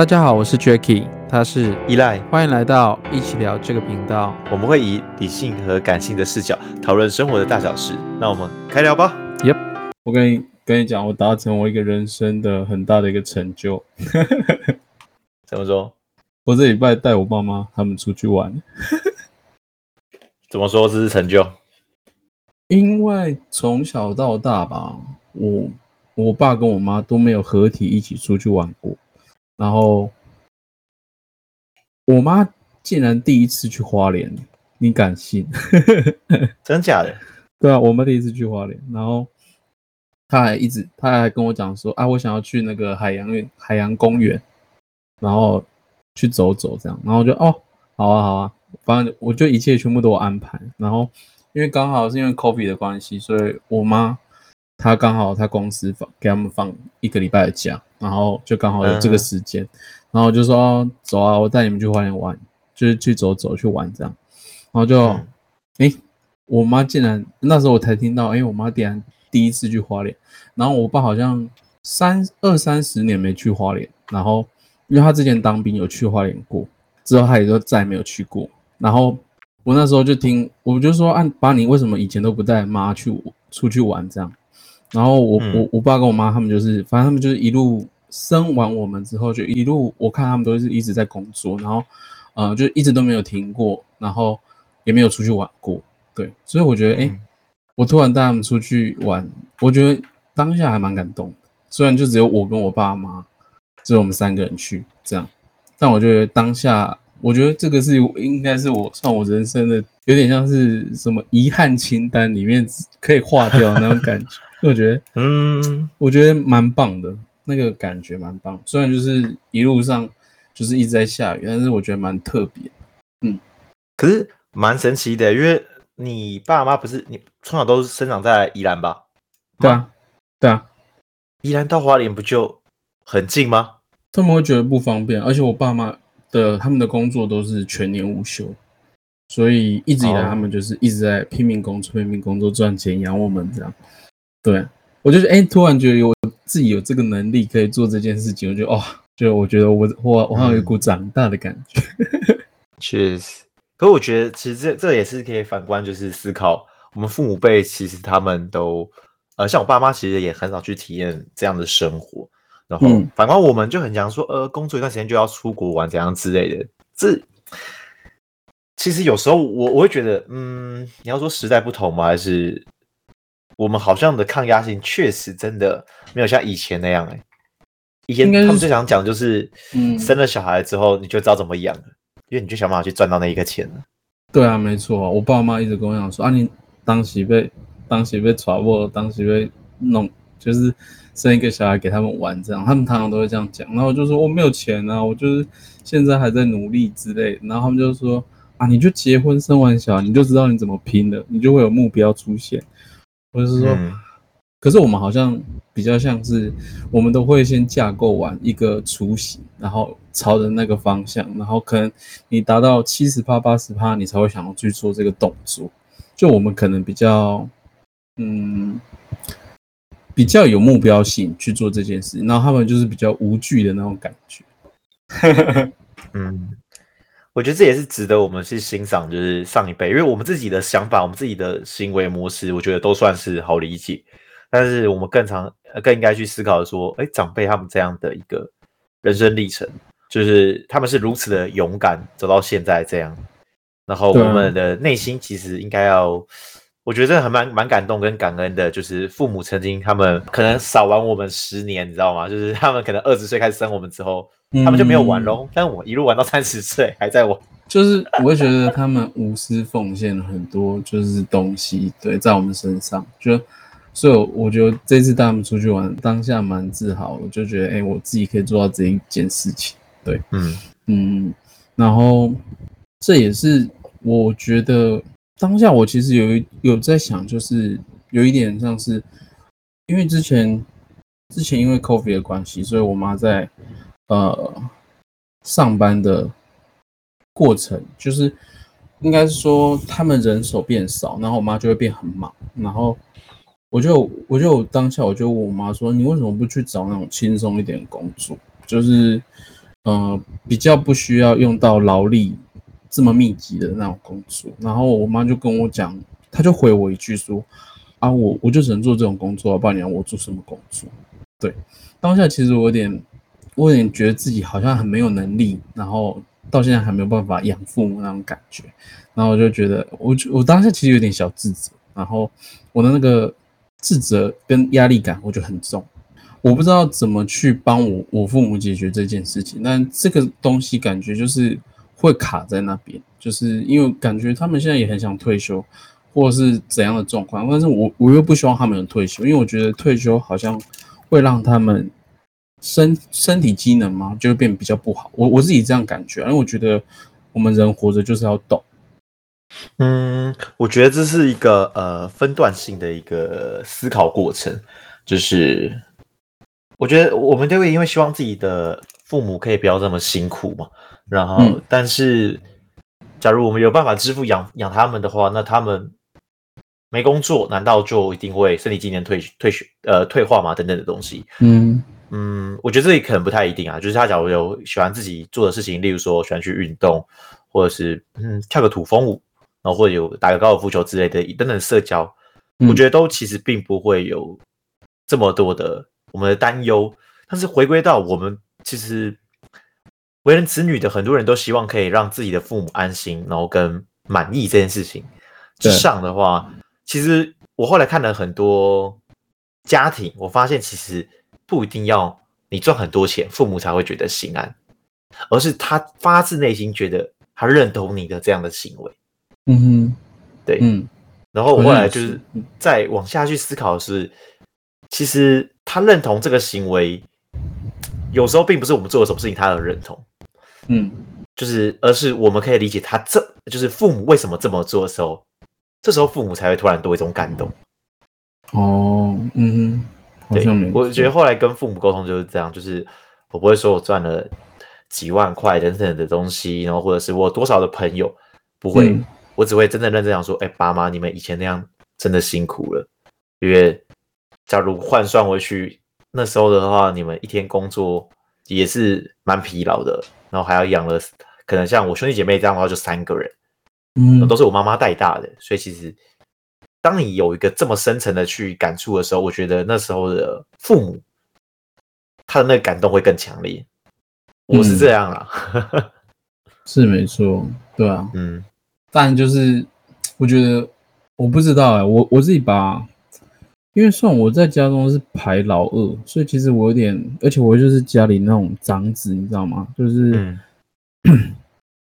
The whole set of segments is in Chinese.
大家好，我是 Jacky，他是依赖，欢迎来到一起聊这个频道。我们会以理性和感性的视角讨论生活的大小事。那我们开聊吧。Yep，我跟你跟你讲，我达成我一个人生的很大的一个成就。怎么说？我这礼拜带我爸妈他们出去玩。怎么说这是成就？因为从小到大吧，我我爸跟我妈都没有合体一起出去玩过。然后，我妈竟然第一次去花莲，你敢信？真假的？对啊，我妈第一次去花莲，然后她还一直，她还跟我讲说啊，我想要去那个海洋园、海洋公园，然后去走走这样，然后就哦，好啊，好啊，反正我就一切全部都有安排。然后因为刚好是因为 COVID 的关系，所以我妈。他刚好他公司放给他们放一个礼拜的假，然后就刚好有这个时间，嗯、然后就说走啊，我带你们去花莲玩，就是去走走去玩这样，然后就，哎、嗯。欸，我妈竟然那时候我才听到，哎、欸，我妈竟然第一次去花莲，然后我爸好像三二三十年没去花莲，然后因为他之前当兵有去花莲过，之后他也就再也没有去过，然后我那时候就听，我就说，按爸，你为什么以前都不带妈去出去玩这样？然后我我我爸跟我妈他们就是，反正他们就是一路生完我们之后就一路，我看他们都是一直在工作，然后呃就一直都没有停过，然后也没有出去玩过，对，所以我觉得哎，我突然带他们出去玩，我觉得当下还蛮感动的，虽然就只有我跟我爸妈，只有我们三个人去这样，但我觉得当下，我觉得这个是应该是我算我人生的有点像是什么遗憾清单里面可以划掉那种感觉。我觉得，嗯，我觉得蛮棒的，那个感觉蛮棒。虽然就是一路上就是一直在下雨，但是我觉得蛮特别。嗯，可是蛮神奇的，因为你爸妈不是你从小都是生长在宜兰吧？对啊，对啊，宜兰到花莲不就很近吗？他们会觉得不方便，而且我爸妈的他们的工作都是全年无休，所以一直以来他们就是一直在拼命工作，拼命工作赚钱养我们这样。对，我就是哎，突然觉得有自己有这个能力可以做这件事情，我就哦，就我觉得我我我好像有一股长大的感觉。嗯、确实，可我觉得其实这这也是可以反观，就是思考我们父母辈，其实他们都呃，像我爸妈，其实也很少去体验这样的生活。然后反观我们就很想说，呃，工作一段时间就要出国玩，怎样之类的。这其实有时候我我会觉得，嗯，你要说时代不同吗？还是？我们好像的抗压性确实真的没有像以前那样哎、欸，以前他们最想讲就是，嗯，生了小孩之后你就知道怎么养了，因为你就想办法去赚到那一个钱了。对啊，没错，我爸妈一直跟我讲说啊，你当时被当时被抓过，当时被弄，就是生一个小孩给他们玩这样，他们常常都会这样讲。然后我就说我没有钱啊，我就是现在还在努力之类。然后他们就说啊，你就结婚生完小孩，你就知道你怎么拼了，你就会有目标出现。或者是说，嗯、可是我们好像比较像是，我们都会先架构完一个雏形，然后朝着那个方向，然后可能你达到七十趴、八十趴，你才会想要去做这个动作。就我们可能比较，嗯，比较有目标性去做这件事，然后他们就是比较无惧的那种感觉。嗯。我觉得这也是值得我们去欣赏，就是上一辈，因为我们自己的想法、我们自己的行为模式，我觉得都算是好理解。但是我们更常、更应该去思考的说，哎，长辈他们这样的一个人生历程，就是他们是如此的勇敢走到现在这样，然后我们的内心其实应该要。我觉得很蛮蛮感动跟感恩的，就是父母曾经他们可能少玩我们十年，你知道吗？就是他们可能二十岁开始生我们之后，嗯、他们就没有玩喽。但我一路玩到三十岁 还在玩，就是我会觉得他们无私奉献了很多，就是东西对在我们身上。就所以我觉得这次带他们出去玩，当下蛮自豪，我就觉得哎、欸，我自己可以做到这一件事情。对，嗯嗯，然后这也是我觉得。当下我其实有有在想，就是有一点像是，因为之前之前因为 COVID 的关系，所以我妈在呃上班的过程，就是应该是说他们人手变少，然后我妈就会变很忙，然后我就我就当下我就问我妈说，你为什么不去找那种轻松一点的工作？就是呃，比较不需要用到劳力这么密集的那种工作。然后我妈就跟我讲，她就回我一句说：“啊，我我就只能做这种工作，不然你要我做什么工作？”对，当下其实我有点，我有点觉得自己好像很没有能力，然后到现在还没有办法养父母那种感觉。然后我就觉得，我我当下其实有点小自责，然后我的那个自责跟压力感，我觉得很重。我不知道怎么去帮我我父母解决这件事情，但这个东西感觉就是会卡在那边，就是因为感觉他们现在也很想退休，或是怎样的状况，但是我我又不希望他们退休，因为我觉得退休好像会让他们身身体机能嘛就会变比较不好。我我自己这样感觉，因为我觉得我们人活着就是要动。嗯，我觉得这是一个呃分段性的一个思考过程，就是。我觉得我们都会因为希望自己的父母可以不要这么辛苦嘛，然后，嗯、但是，假如我们有办法支付养养他们的话，那他们没工作，难道就一定会身体机能退退学呃退化吗？等等的东西，嗯嗯，我觉得这里可能不太一定啊。就是他假如有喜欢自己做的事情，例如说喜欢去运动，或者是嗯跳个土风舞，然后或者有打个高尔夫球之类的等等社交，嗯、我觉得都其实并不会有这么多的。我们的担忧，但是回归到我们其实为人子女的很多人都希望可以让自己的父母安心，然后跟满意这件事情之上的话，其实我后来看了很多家庭，我发现其实不一定要你赚很多钱，父母才会觉得心安，而是他发自内心觉得他认同你的这样的行为。嗯哼，对，嗯，然后我后来就是再往下去思考的是。其实他认同这个行为，有时候并不是我们做了什么事情他的认同，嗯，就是而是我们可以理解他这就是父母为什么这么做的时候，这时候父母才会突然多一种感动。哦，嗯，对，我觉得后来跟父母沟通就是这样，就是我不会说我赚了几万块等等的东西，然后或者是我多少的朋友，不会，嗯、我只会真的认真讲说，哎，爸妈，你们以前那样真的辛苦了，因为。假如换算回去，那时候的话，你们一天工作也是蛮疲劳的，然后还要养了，可能像我兄弟姐妹这样的话，就三个人，嗯，都是我妈妈带大的，所以其实当你有一个这么深层的去感触的时候，我觉得那时候的父母他的那个感动会更强烈。我是这样啦，嗯、是没错，对啊，嗯，但就是我觉得我不知道哎、欸，我我自己把。因为算我在家中是排老二，所以其实我有点，而且我就是家里那种长子，你知道吗？就是，嗯、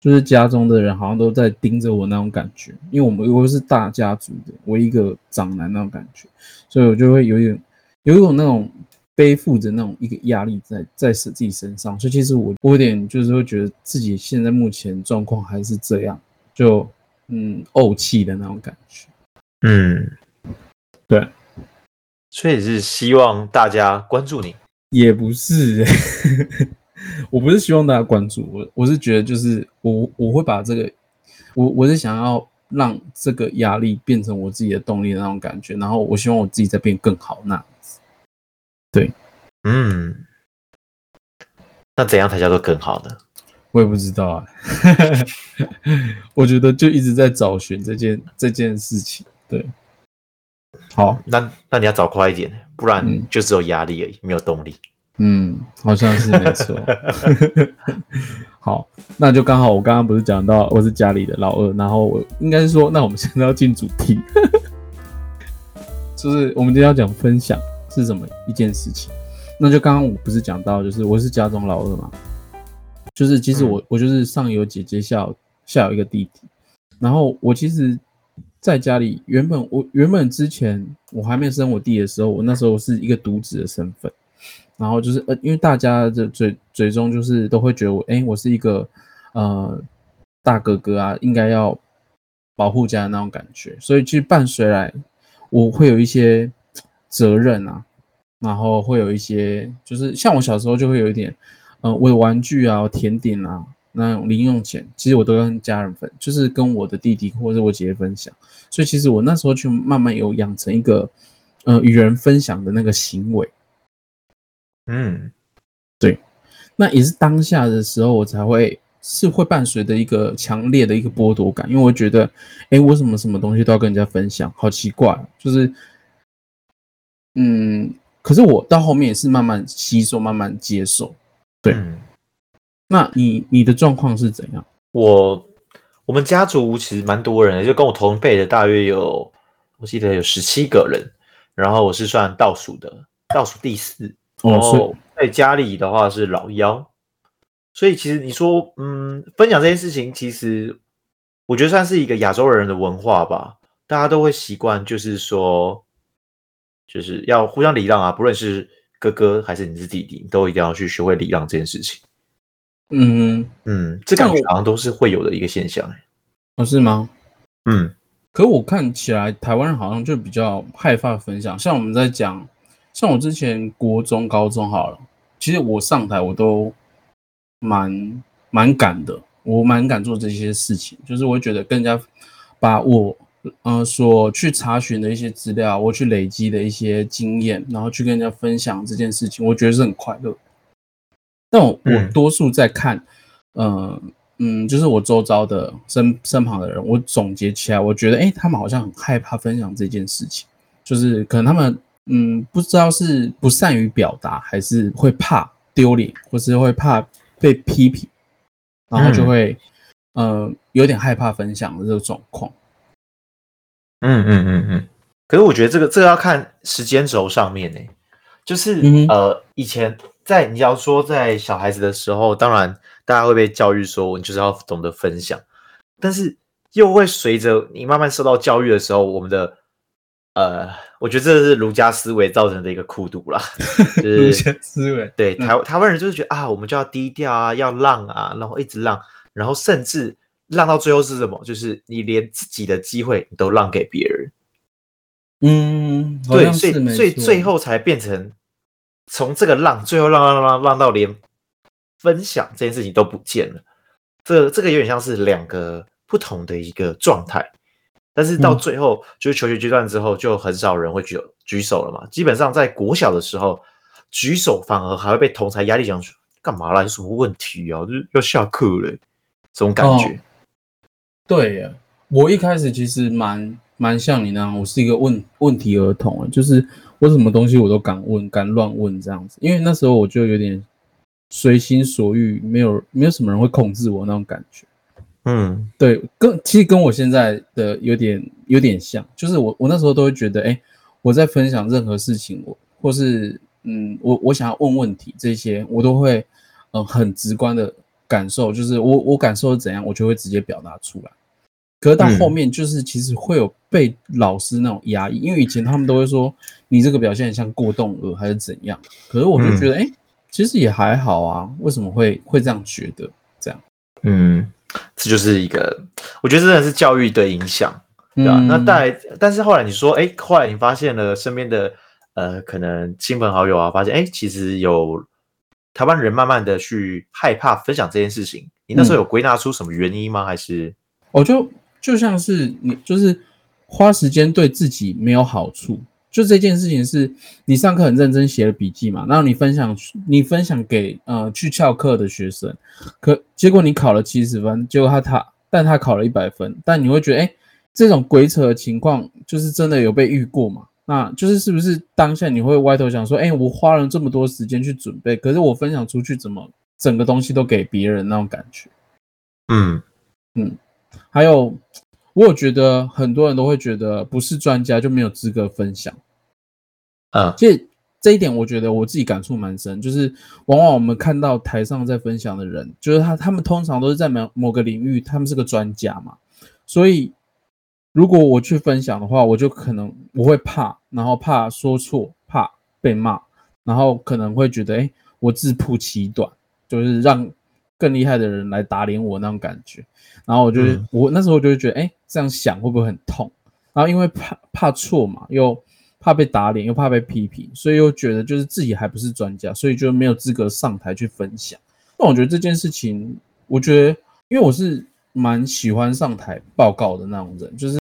就是家中的人好像都在盯着我那种感觉。因为我们又是大家族的，我一个长男那种感觉，所以我就会有一点，有一种那种背负着那种一个压力在在自己身上。所以其实我我有点就是会觉得自己现在目前状况还是这样，就嗯怄气的那种感觉。嗯，对。所以是希望大家关注你，也不是、欸，我不是希望大家关注我，我是觉得就是我我会把这个，我我是想要让这个压力变成我自己的动力的那种感觉，然后我希望我自己再变更好那样子。对，嗯，那怎样才叫做更好呢？我也不知道啊，我觉得就一直在找寻这件这件事情，对。好，那那你要找快一点，不然就只有压力而已，嗯、没有动力。嗯，好像是没错。好，那就刚好我刚刚不是讲到我是家里的老二，然后我应该是说，那我们现在要进主题，就是我们今天要讲分享是什么一件事情。那就刚刚我不是讲到，就是我是家中老二嘛，就是其实我、嗯、我就是上有姐姐，下有下有一个弟弟，然后我其实。在家里，原本我原本之前我还没生我弟的时候，我那时候是一个独子的身份，然后就是呃，因为大家的嘴嘴中就是都会觉得我，哎，我是一个呃大哥哥啊，应该要保护家的那种感觉，所以其实伴随来我会有一些责任啊，然后会有一些就是像我小时候就会有一点，呃，我的玩具啊、甜点啊。那种零用钱，其实我都跟家人分，就是跟我的弟弟或者我姐姐分享。所以其实我那时候就慢慢有养成一个，呃，与人分享的那个行为。嗯，对。那也是当下的时候，我才会是会伴随着一个强烈的一个剥夺感，因为我觉得，哎，我什么什么东西都要跟人家分享？好奇怪，就是，嗯，可是我到后面也是慢慢吸收，慢慢接受。对，嗯、那你你的状况是怎样？我我们家族其实蛮多人的，就跟我同辈的大约有，我记得有十七个人，然后我是算倒数的，倒数第四。然后在家里的话是老幺，所以其实你说，嗯，分享这件事情，其实我觉得算是一个亚洲人的文化吧，大家都会习惯，就是说，就是要互相礼让啊，不论是哥哥还是你是弟弟，都一定要去学会礼让这件事情。嗯嗯，这感觉好像都是会有的一个现象，哎，哦，是吗？嗯，可我看起来台湾人好像就比较害怕分享，像我们在讲。像我之前国中、高中好了，其实我上台我都蛮蛮敢的，我蛮敢做这些事情，就是我会觉得更加把我呃所去查询的一些资料，我去累积的一些经验，然后去跟人家分享这件事情，我觉得是很快乐。但我我多数在看，嗯、呃、嗯，就是我周遭的身身旁的人，我总结起来，我觉得哎，他们好像很害怕分享这件事情，就是可能他们。嗯，不知道是不善于表达，还是会怕丢脸，或是会怕被批评，然后就会、嗯、呃有点害怕分享的这个状况。嗯嗯嗯嗯。可是我觉得这个这个要看时间轴上面呢，就是、嗯、呃以前在你要说在小孩子的时候，当然大家会被教育说你就是要懂得分享，但是又会随着你慢慢受到教育的时候，我们的。呃，我觉得这是儒家思维造成的一个苦毒啦。就是、儒家思维对台台湾人就是觉得啊，我们就要低调啊，要让啊，然后一直让，然后甚至让到最后是什么？就是你连自己的机会你都让给别人。嗯，对，所以所以最后才变成从这个让，最后让让让让让到连分享这件事情都不见了。这这个有点像是两个不同的一个状态。但是到最后，就是求学阶段之后，就很少人会举举手了嘛。基本上在国小的时候，举手反而还会被同侪压力讲说：“干嘛啦？有什么问题啊？就是要下课了。”这种感觉。哦、对呀，我一开始其实蛮蛮像你那样，我是一个问问题儿童啊，就是我什么东西我都敢问，敢乱问这样子。因为那时候我就有点随心所欲，没有没有什么人会控制我那种感觉。嗯，对，跟其实跟我现在的有点有点像，就是我我那时候都会觉得，哎，我在分享任何事情，我或是嗯，我我想要问问题这些，我都会嗯很直观的感受，就是我我感受是怎样，我就会直接表达出来。可是到后面，就是其实会有被老师那种压抑，嗯、因为以前他们都会说你这个表现很像过动儿还是怎样，可是我就觉得，哎、嗯，其实也还好啊，为什么会会这样觉得这样？嗯。这就是一个，我觉得真的是教育的影响，对吧？嗯、那带，但是后来你说，哎，后来你发现了身边的呃，可能亲朋好友啊，发现，哎，其实有台湾人慢慢的去害怕分享这件事情。你那时候有归纳出什么原因吗？还是我就就像是你，就是花时间对自己没有好处。就这件事情是，你上课很认真写了笔记嘛，然后你分享，你分享给呃去翘课的学生，可结果你考了七十分，结果他他但他考了一百分，但你会觉得，哎，这种鬼扯的情况，就是真的有被遇过嘛？那就是是不是当下你会歪头想说，哎，我花了这么多时间去准备，可是我分享出去，怎么整个东西都给别人那种感觉？嗯嗯，还有。我有觉得很多人都会觉得不是专家就没有资格分享，啊，其实这一点我觉得我自己感触蛮深，就是往往我们看到台上在分享的人，就是他他们通常都是在某某个领域，他们是个专家嘛，所以如果我去分享的话，我就可能我会怕，然后怕说错，怕被骂，然后可能会觉得，哎，我自曝其短，就是让。更厉害的人来打脸我那种感觉，然后我就、嗯、我那时候就会觉得，哎，这样想会不会很痛？然后因为怕怕错嘛，又怕被打脸，又怕被批评，所以又觉得就是自己还不是专家，所以就没有资格上台去分享。那我觉得这件事情，我觉得因为我是蛮喜欢上台报告的那种人，就是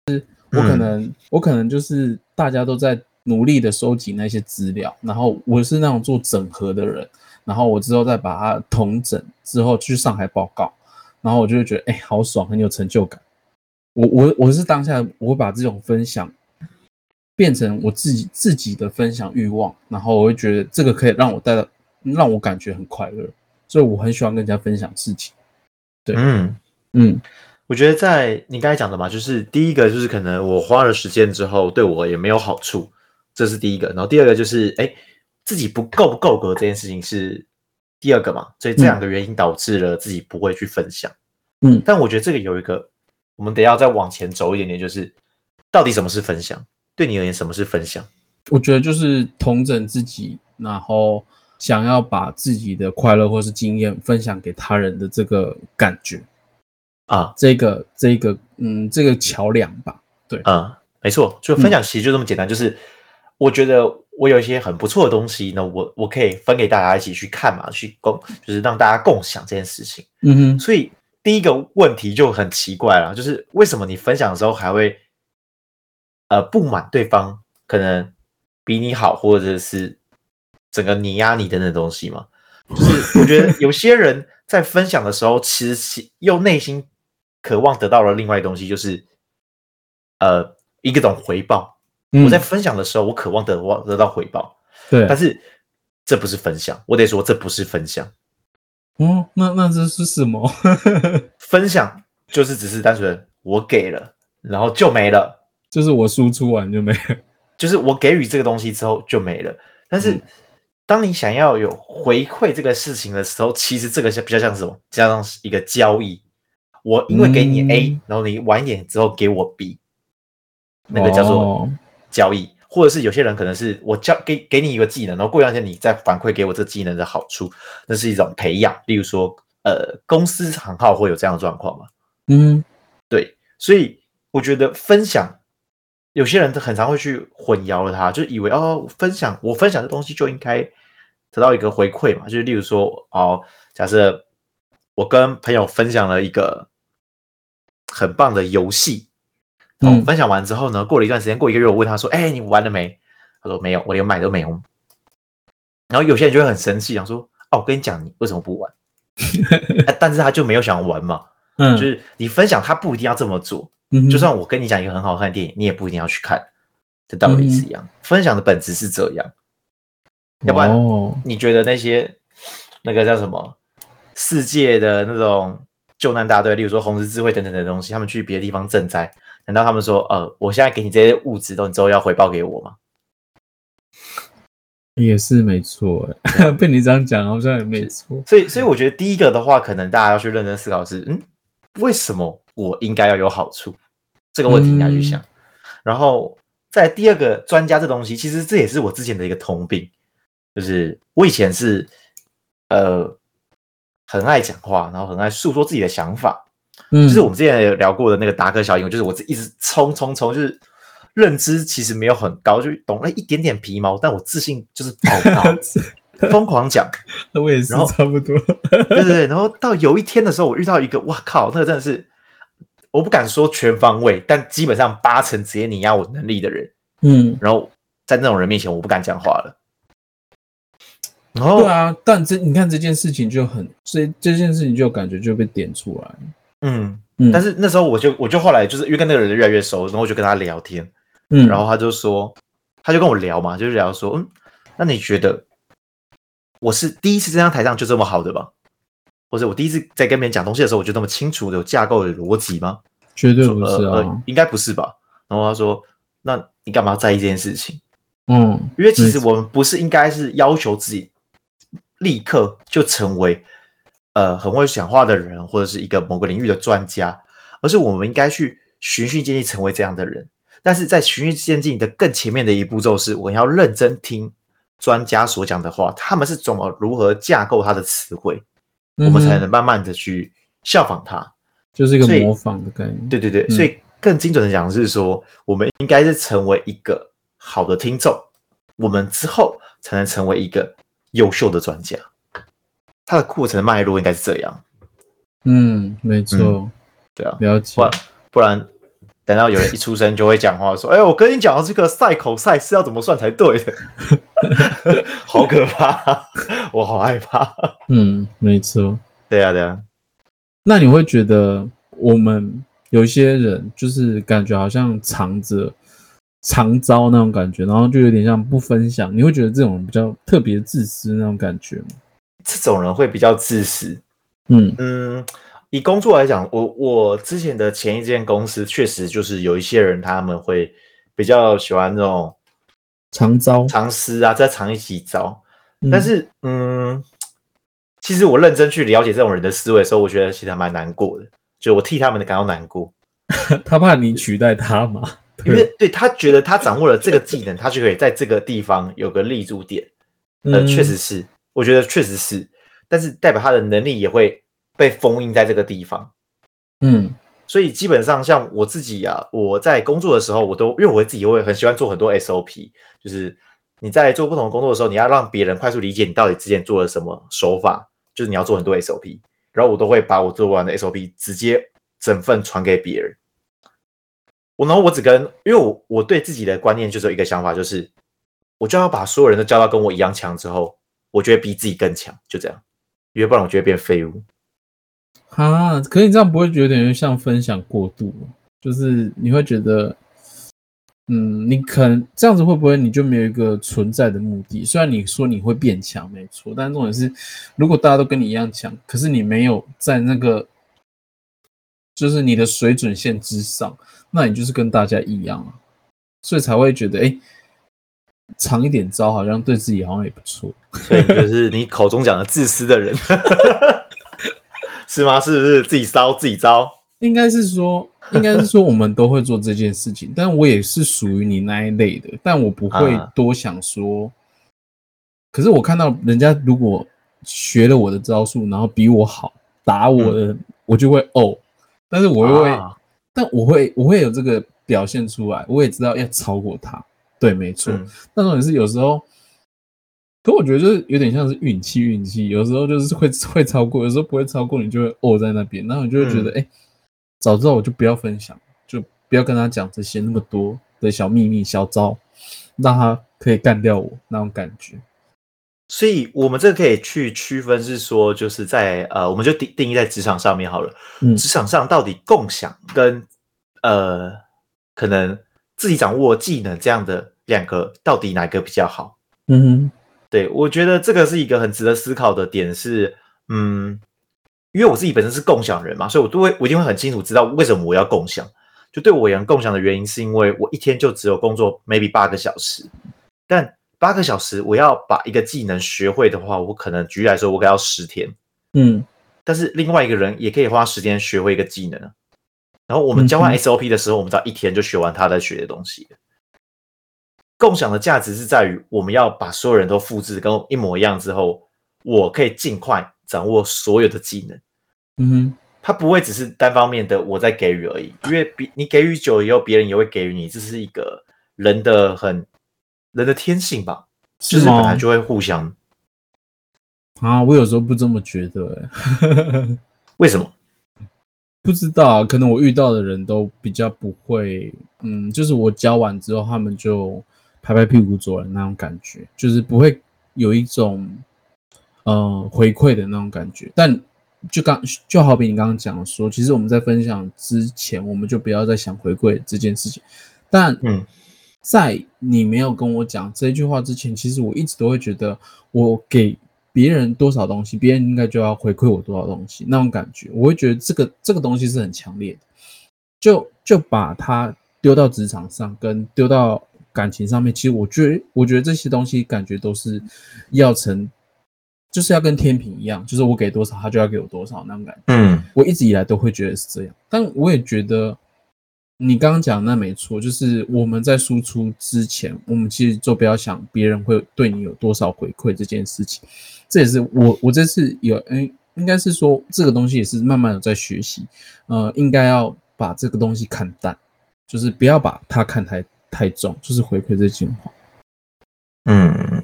我可能、嗯、我可能就是大家都在努力的收集那些资料，然后我是那种做整合的人，然后我之后再把它统整之后去上海报告，然后我就会觉得哎、欸，好爽，很有成就感。我我我是当下我会把这种分享变成我自己自己的分享欲望，然后我会觉得这个可以让我带到让我感觉很快乐，所以我很喜欢跟人家分享事情。对，嗯嗯。我觉得在你刚才讲的嘛，就是第一个就是可能我花了时间之后对我也没有好处，这是第一个。然后第二个就是哎，自己不够不够格这件事情是第二个嘛，所以这两个原因导致了自己不会去分享。嗯，但我觉得这个有一个，我们得要再往前走一点点，就是到底什么是分享？对你而言，什么是分享？我觉得就是同整自己，然后想要把自己的快乐或是经验分享给他人的这个感觉。啊，这个这个，嗯，这个桥梁吧，对，啊，没错，就分享其实就这么简单，嗯、就是我觉得我有一些很不错的东西，那我我可以分给大家一起去看嘛，去共，就是让大家共享这件事情。嗯哼，所以第一个问题就很奇怪了，就是为什么你分享的时候还会呃不满对方可能比你好，或者是整个碾压你的那东西嘛？就是我觉得有些人在分享的时候，其实又内心。渴望得到了另外一东西，就是呃一个种回报。嗯、我在分享的时候，我渴望得望得到回报。对，但是这不是分享，我得说这不是分享。哦，那那这是什么？分享就是只是单纯我给了，然后就没了，就是我输出完就没了，就是我给予这个东西之后就没了。但是、嗯、当你想要有回馈这个事情的时候，其实这个是比较像什么？像是一个交易。我因为给你 A，、嗯、然后你晚一点之后给我 B，那个叫做交易，哦、或者是有些人可能是我教给给你一个技能，然后过一段时间你再反馈给我这技能的好处，那是一种培养。例如说，呃，公司行号会有这样的状况吗？嗯，对，所以我觉得分享，有些人很常会去混淆了他，就以为哦，分享我分享的东西就应该得到一个回馈嘛，就是例如说哦，假设我跟朋友分享了一个。很棒的游戏，嗯，分享完之后呢，过了一段时间，过一个月，我问他说：“哎、欸，你玩了没？”他说：“没有，我连买都没有。”然后有些人就会很生气，想说：“哦，我跟你讲，你为什么不玩？” 但是他就没有想玩嘛，嗯，就是你分享，他不一定要这么做。嗯，就算我跟你讲一个很好看的电影，你也不一定要去看，这道理是一样。嗯、分享的本质是这样，要不然你觉得那些那个叫什么世界的那种？救难大队，例如说红十字会等等的东西，他们去别的地方赈灾，难道他们说，呃，我现在给你这些物资，都你之后要回报给我吗？也是没错，哎，被你这样讲，好像也没错。所以，所以我觉得第一个的话，可能大家要去认真思考是，嗯，为什么我应该要有好处？这个问题你要去想。嗯、然后，在第二个专家这东西，其实这也是我之前的一个通病，就是我以前是，呃。很爱讲话，然后很爱诉说自己的想法，嗯，就是我们之前有聊过的那个达克效应，就是我一直冲冲冲，就是认知其实没有很高，就懂了一点点皮毛，但我自信就是爆 高，疯狂讲，那我也是差不多，对对对，然后到有一天的时候，我遇到一个，哇靠，那个真的是，我不敢说全方位，但基本上八成直接碾压我能力的人，嗯，然后在那种人面前，我不敢讲话了。然后对啊，但这你看这件事情就很，所以这件事情就感觉就被点出来。嗯嗯，但是那时候我就我就后来就是因为跟那个人越来越熟，然后我就跟他聊天，嗯，然后他就说，他就跟我聊嘛，就是聊说，嗯，那你觉得我是第一次站在台上就这么好的吗？或者我第一次在跟别人讲东西的时候，我就这么清楚的有架构的逻辑吗？绝对不是啊，应该不是吧？然后他说，那你干嘛要在意这件事情？嗯，因为其实我们不是应该是要求自己。立刻就成为呃很会讲话的人，或者是一个某个领域的专家，而是我们应该去循序渐进成为这样的人。但是在循序渐进的更前面的一步骤是，我要认真听专家所讲的话，他们是怎么如何架构他的词汇，嗯、我们才能慢慢的去效仿他，就是一个模仿的概念。对对对，嗯、所以更精准的讲是说，我们应该是成为一个好的听众，我们之后才能成为一个。优秀的专家，他的过程的脉络应该是这样。嗯，没错、嗯，对啊，了解。不然，不然，等等到有人一出生就会讲话说：“ 哎、欸，我跟你讲，这个赛口赛是要怎么算才对的？” 好可怕，我好害怕。嗯，没错。对啊，对啊。那你会觉得我们有一些人就是感觉好像藏着藏招那种感觉，然后就有点像不分享。你会觉得这种人比较特别自私那种感觉吗？这种人会比较自私。嗯嗯，以工作来讲，我我之前的前一间公司确实就是有一些人他们会比较喜欢那种藏招、藏私啊，再藏一几招。嗯、但是嗯。其实我认真去了解这种人的思维的时候，我觉得其实还蛮难过的，就我替他们感到难过。他怕你取代他吗？因为对他觉得他掌握了这个技能，他就可以在这个地方有个立足点。呃，确实是，我觉得确实是，但是代表他的能力也会被封印在这个地方。嗯，所以基本上像我自己啊，我在工作的时候，我都因为我自己会很喜欢做很多 SOP，就是你在做不同的工作的时候，你要让别人快速理解你到底之前做了什么手法。就是你要做很多 SOP，然后我都会把我做完的 SOP 直接整份传给别人。我然后我只跟，因为我我对自己的观念就是有一个想法，就是我就要把所有人都教到跟我一样强之后，我觉得比自己更强，就这样，因为不然我觉得变废物。啊，可是你这样不会觉得有点像分享过度？就是你会觉得。嗯，你可能这样子会不会你就没有一个存在的目的？虽然你说你会变强，没错，但重点是，如果大家都跟你一样强，可是你没有在那个，就是你的水准线之上，那你就是跟大家一样啊，所以才会觉得，哎，藏一点招好像对自己好像也不错。所以就是你口中讲的自私的人，是吗？是不是自己烧自己招？应该是说。应该是说我们都会做这件事情，但我也是属于你那一类的，但我不会多想说。啊、可是我看到人家如果学了我的招数，然后比我好打我的，嗯、我就会哦。但是我又会，啊、但我会我会有这个表现出来，我也知道要超过他。对，没错。嗯、但重点是有时候，可我觉得就是有点像是运气，运气有时候就是会 会超过，有时候不会超过，你就会哦在那边，然后你就会觉得哎。嗯早知道我就不要分享，就不要跟他讲这些那么多的小秘密、小招，让他可以干掉我那种感觉。所以，我们这个可以去区分，是说，就是在呃，我们就定定义在职场上面好了。嗯，职场上到底共享跟呃，可能自己掌握技能这样的两个，到底哪个比较好？嗯哼，对，我觉得这个是一个很值得思考的点是，嗯。因为我自己本身是共享人嘛，所以我都会，我一定会很清楚知道为什么我要共享。就对我而言，共享的原因是因为我一天就只有工作 maybe 八个小时，但八个小时我要把一个技能学会的话，我可能举例来说，我可能要十天。嗯，但是另外一个人也可以花时间学会一个技能。然后我们交换 SOP 的时候，我们只要一天就学完他在学的东西。共享的价值是在于，我们要把所有人都复制跟一模一样之后，我可以尽快。掌握所有的技能，嗯哼，它不会只是单方面的我在给予而已，因为比你给予久了以后，别人也会给予你，这是一个人的很人的天性吧，是吗？就是本来就会互相啊，我有时候不这么觉得，哎，为什么？不知道，可能我遇到的人都比较不会，嗯，就是我教完之后，他们就拍拍屁股走人那种感觉，就是不会有一种。呃，回馈的那种感觉，但就刚就好比你刚刚讲说，其实我们在分享之前，我们就不要再想回馈这件事情。但嗯，在你没有跟我讲这句话之前，其实我一直都会觉得，我给别人多少东西，别人应该就要回馈我多少东西，那种感觉，我会觉得这个这个东西是很强烈的。就就把它丢到职场上，跟丢到感情上面，其实我觉得，我觉得这些东西感觉都是要成。就是要跟天平一样，就是我给多少，他就要给我多少那种感觉。嗯，我一直以来都会觉得是这样，但我也觉得你刚刚讲的那没错，就是我们在输出之前，我们其实就不要想别人会对你有多少回馈这件事情。这也是我我这次有，嗯，应该是说这个东西也是慢慢的在学习，呃，应该要把这个东西看淡，就是不要把它看太太重，就是回馈这句话。嗯。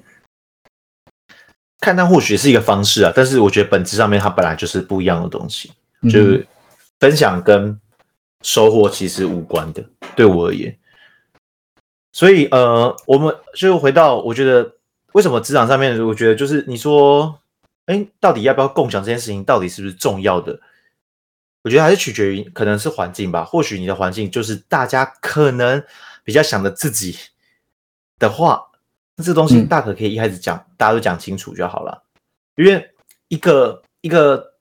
看淡或许是一个方式啊，但是我觉得本质上面它本来就是不一样的东西，就是分享跟收获其实无关的。对我而言，所以呃，我们就回到我觉得为什么职场上面，我觉得就是你说，哎，到底要不要共享这件事情，到底是不是重要的？我觉得还是取决于可能是环境吧。或许你的环境就是大家可能比较想着自己的话，那这东西大可可以一开始讲，嗯、大家都讲清楚就好了。因为一个一个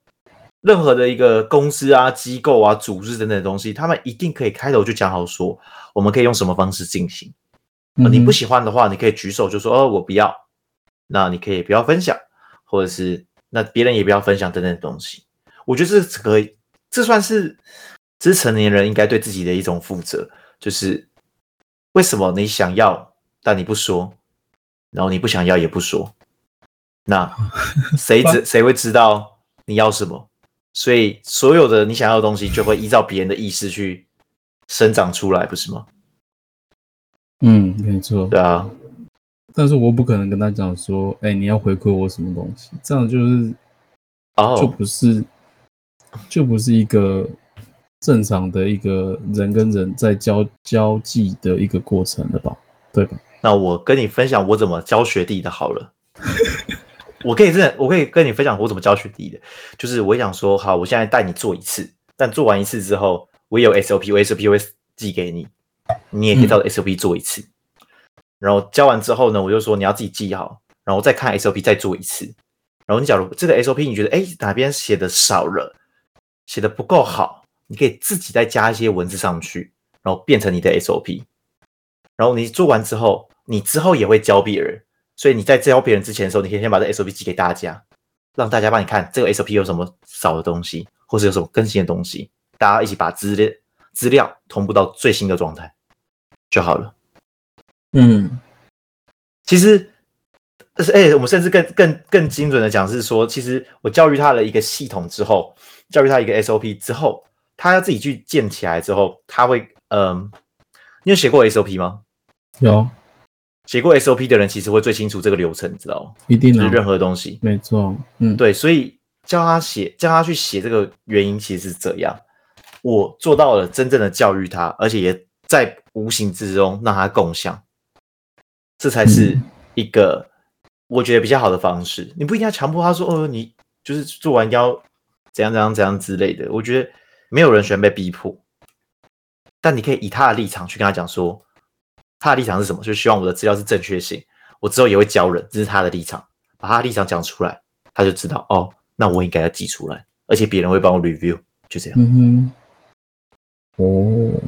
任何的一个公司啊、机构啊、组织等等的东西，他们一定可以开头就讲好说，我们可以用什么方式进行。嗯、你不喜欢的话，你可以举手就说哦，我不要。那你可以不要分享，或者是那别人也不要分享等等的东西。我觉得这可以。这算是，这是成年人应该对自己的一种负责，就是为什么你想要，但你不说，然后你不想要也不说，那 谁知谁会知道你要什么？所以所有的你想要的东西就会依照别人的意思去生长出来，不是吗？嗯，没错。对啊，但是我不可能跟他讲说，哎，你要回馈我什么东西？这样就是，哦，就不是。就不是一个正常的一个人跟人在交交际的一个过程了吧？对吧？那我跟你分享我怎么教学弟的好了。我可以真的，我可以跟你分享我怎么教学弟的。就是我想说，好，我现在带你做一次，但做完一次之后，我也有 SOP，我 SOP 会寄给你，你也可以照着 SOP 做一次。嗯、然后教完之后呢，我就说你要自己记好，然后再看 SOP 再做一次。然后你假如这个 SOP 你觉得哎哪边写的少了？写的不够好，你可以自己再加一些文字上去，然后变成你的 SOP。然后你做完之后，你之后也会教别人，所以你在教别人之前的时候，你可以先把这 SOP 寄给大家，让大家帮你看这个 SOP 有什么少的东西，或是有什么更新的东西，大家一起把资料资料同步到最新的状态就好了。嗯，其实。但是，哎，我们甚至更更更精准的讲是说，其实我教育他了一个系统之后，教育他一个 SOP 之后，他要自己去建起来之后，他会，嗯，你有写过 SOP 吗？有，写过 SOP 的人其实会最清楚这个流程，你知道吗？一定的，就是任何东西，没错，嗯，对，所以教他写，教他去写这个原因其实是这样，我做到了真正的教育他，而且也在无形之中让他共享，这才是一个。嗯我觉得比较好的方式，你不一定要强迫他说：“哦，你就是做完要怎样怎样怎样之类的。”我觉得没有人喜欢被逼迫，但你可以以他的立场去跟他讲说，他的立场是什么，就希望我的资料是正确性。我之后也会教人，这是他的立场，把他的立场讲出来，他就知道哦，那我应该要记出来，而且别人会帮我 review，就这样。嗯哼，哦，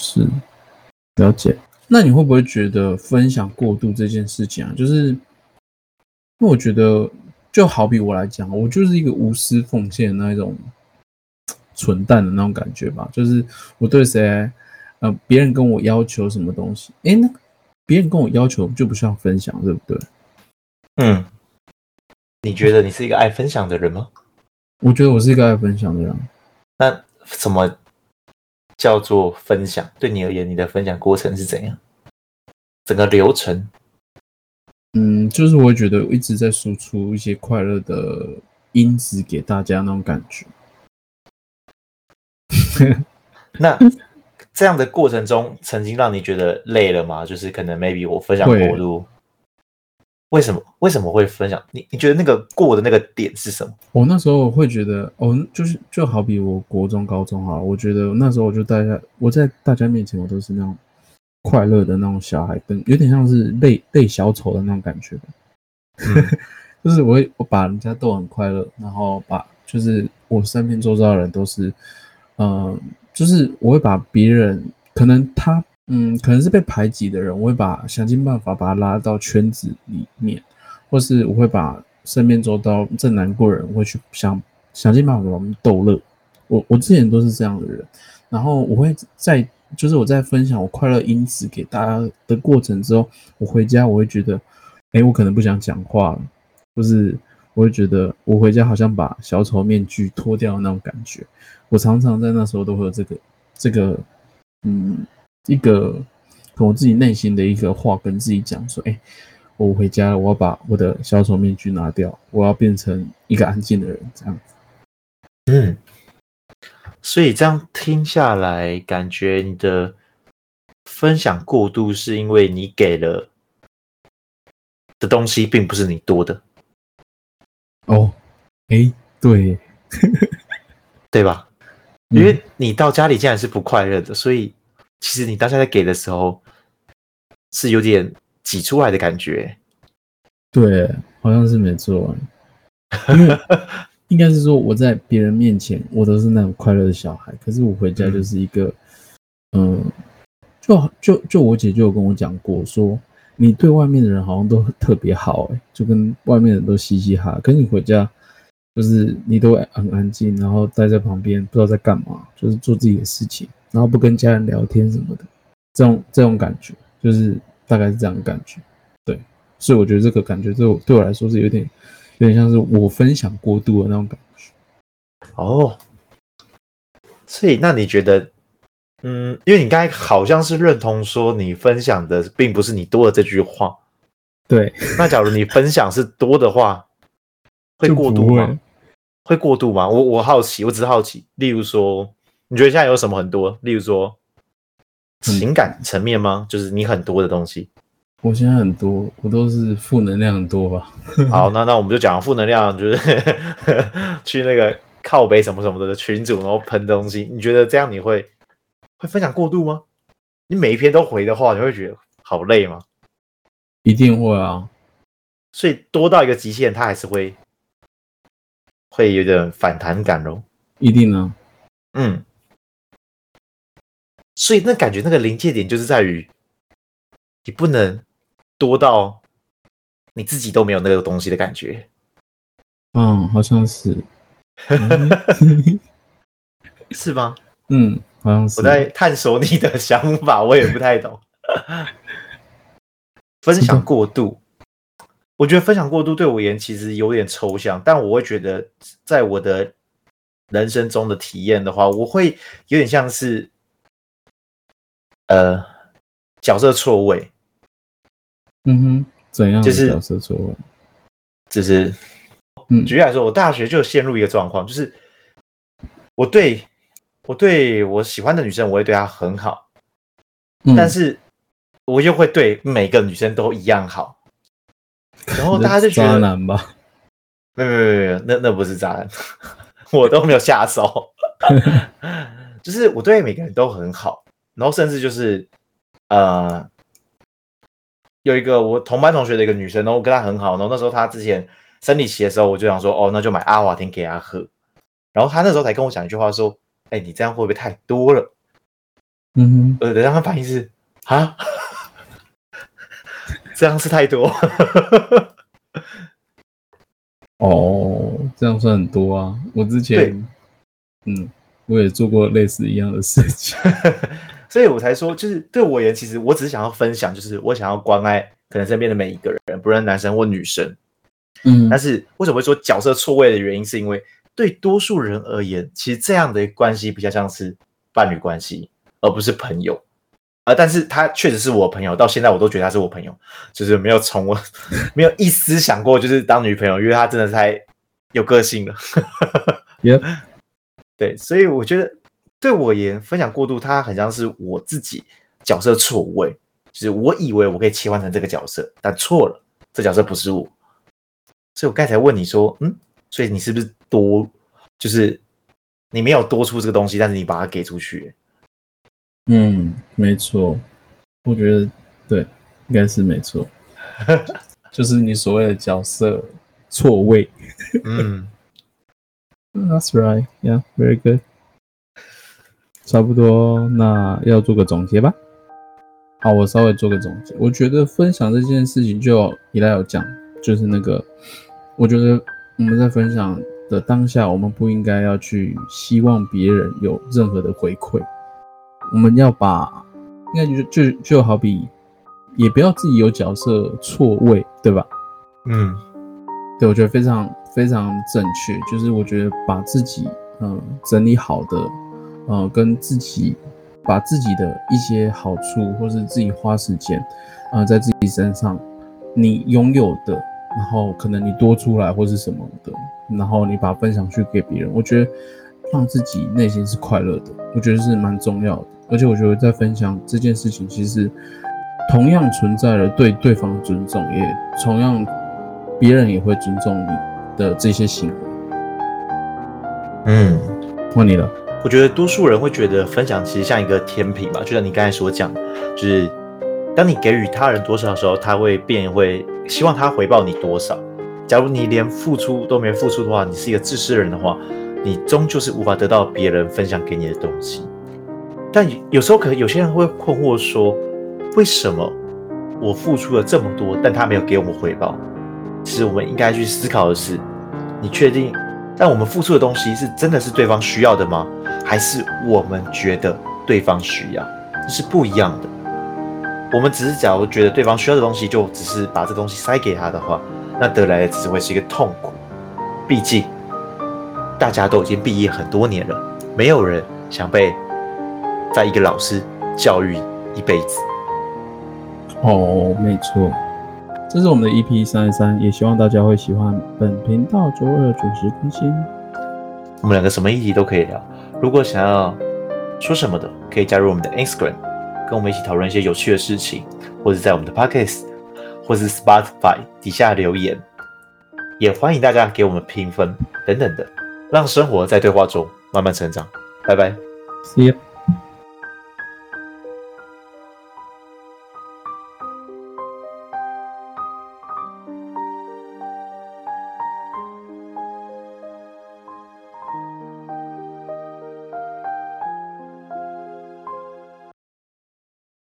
是，了解。那你会不会觉得分享过度这件事情啊，就是？那我觉得，就好比我来讲，我就是一个无私奉献的那一种蠢蛋的那种感觉吧。就是我对谁，呃，别人跟我要求什么东西，哎，那别人跟我要求就不需要分享，对不对？嗯，你觉得你是一个爱分享的人吗？我觉得我是一个爱分享的人。那什么叫做分享？对你而言，你的分享过程是怎样？整个流程？嗯，就是我觉得我一直在输出一些快乐的因子给大家那种感觉。那这样的过程中，曾经让你觉得累了吗？就是可能 maybe 我分享过度，为什么？为什么会分享？你你觉得那个过的那个点是什么？我那时候会觉得，哦，就是就好比我国中、高中啊，我觉得那时候我就大家我在大家面前，我都是那种。快乐的那种小孩，跟有点像是被被小丑的那种感觉吧，就是我会我把人家逗很快乐，然后把就是我身边周遭的人都是，嗯、呃，就是我会把别人可能他嗯可能是被排挤的人，我会把想尽办法把他拉到圈子里面，或是我会把身边周遭正难过人，我会去想想尽办法把他们逗乐。我我之前都是这样的人，然后我会在。就是我在分享我快乐因子给大家的过程之后，我回家我会觉得，哎，我可能不想讲话了，就是我会觉得我回家好像把小丑面具脱掉的那种感觉。我常常在那时候都会有这个这个，嗯，一个跟我自己内心的一个话跟自己讲说，哎，我回家了，我要把我的小丑面具拿掉，我要变成一个安静的人，这样子。嗯。所以这样听下来，感觉你的分享过度，是因为你给了的东西，并不是你多的。哦，哎，对，对吧？因为你到家里竟然是不快乐的，所以其实你当下在给的时候，是有点挤出来的感觉。对，好像是没错。因为 应该是说我在别人面前，我都是那种快乐的小孩，可是我回家就是一个，嗯，嗯，就就就我姐就有跟我讲过，说你对外面的人好像都特别好，哎，就跟外面人都嘻嘻哈哈，可是你回家就是你都很安静，然后待在旁边不知道在干嘛，就是做自己的事情，然后不跟家人聊天什么的，这种这种感觉就是大概是这样的感觉，对，所以我觉得这个感觉对我对我来说是有点。有点像是我分享过度的那种感觉哦，所以那你觉得，嗯，因为你刚才好像是认同说你分享的并不是你多的这句话，对。那假如你分享是多的话，会过度吗？会，过度吗？我我好奇，我只是好奇。例如说，你觉得现在有什么很多？例如说，情感层面吗？就是你很多的东西。我现在很多，我都是负能量很多吧。好，那那我们就讲负能量，就是 去那个靠北什么什么的群组，然后喷东西。你觉得这样你会会分享过度吗？你每一篇都回的话，你会觉得好累吗？一定会啊。所以多到一个极限，它还是会会有点反弹感喽。一定呢。嗯。所以那感觉那个临界点就是在于你不能。多到你自己都没有那个东西的感觉，嗯，好像是，是吗？嗯。我在探索你的想法，我也不太懂。分享过度，我觉得分享过度对我而言其实有点抽象，但我会觉得，在我的人生中的体验的话，我会有点像是，呃，角色错位。嗯哼，怎样就是角色错位？就是，嗯，举例来说，我大学就陷入一个状况，就是我对我对我喜欢的女生，我会对她很好，嗯，但是我又会对每个女生都一样好，然后大家就觉得渣男吧？没有没有没有，那那不是渣男，我都没有下手，就是我对每个人都很好，然后甚至就是呃。有一个我同班同学的一个女生，然后我跟她很好，然后那时候她之前生理期的时候，我就想说，哦，那就买阿华田给她喝。然后她那时候才跟我讲一句话，说，哎，你这样会不会太多了？嗯哼，呃，然后她反应是，啊，这样是太多。哦，这样算很多啊。我之前，嗯，我也做过类似一样的事情。所以我才说，就是对我而言，其实我只是想要分享，就是我想要关爱可能身边的每一个人，不论男生或女生。嗯，但是为什么会说角色错位的原因，是因为对多数人而言，其实这样的关系比较像是伴侣关系，而不是朋友。啊、呃，但是他确实是我朋友，到现在我都觉得他是我朋友，就是没有从我 没有一丝想过就是当女朋友，因为他真的太有个性了。Yeah. 对，所以我觉得。对我而言，分享过度，它很像是我自己角色错位，就是我以为我可以切换成这个角色，但错了，这角色不是我。所以我刚才问你说，嗯，所以你是不是多，就是你没有多出这个东西，但是你把它给出去？嗯，没错，我觉得对，应该是没错，就是你所谓的角色错位。嗯，That's right, yeah, very good. 差不多，那要做个总结吧。好，我稍微做个总结。我觉得分享这件事情，就以赖有讲，就是那个，我觉得我们在分享的当下，我们不应该要去希望别人有任何的回馈，我们要把，应该就就就好比，也不要自己有角色错位，对吧？嗯，对，我觉得非常非常正确，就是我觉得把自己嗯整理好的。呃，跟自己把自己的一些好处，或是自己花时间，呃，在自己身上，你拥有的，然后可能你多出来或是什么的，然后你把它分享去给别人，我觉得让自己内心是快乐的，我觉得是蛮重要的。而且我觉得在分享这件事情，其实同样存在了对对方尊重，也同样别人也会尊重你的这些行为。嗯，换你了。我觉得多数人会觉得分享其实像一个天平吧，就像你刚才所讲，就是当你给予他人多少的时候，他会变会希望他回报你多少。假如你连付出都没付出的话，你是一个自私人的话，你终究是无法得到别人分享给你的东西。但有时候可能有些人会困惑说，为什么我付出了这么多，但他没有给我们回报？其实我们应该去思考的是，你确定，但我们付出的东西是真的是对方需要的吗？还是我们觉得对方需要？这是不一样的。我们只是假如觉得对方需要的东西，就只是把这东西塞给他的话。那得来的只会是一个痛苦，毕竟大家都已经毕业很多年了，没有人想被在一个老师教育一辈子。哦，没错，这是我们的 EP 三十三，也希望大家会喜欢本频道周二准时更新。我们两个什么议题都可以聊，如果想要说什么的，可以加入我们的 Instagram，跟我们一起讨论一些有趣的事情，或者在我们的 Podcast。或是 Spotify 底下留言，也欢迎大家给我们评分等等的，让生活在对话中慢慢成长。拜拜，See you.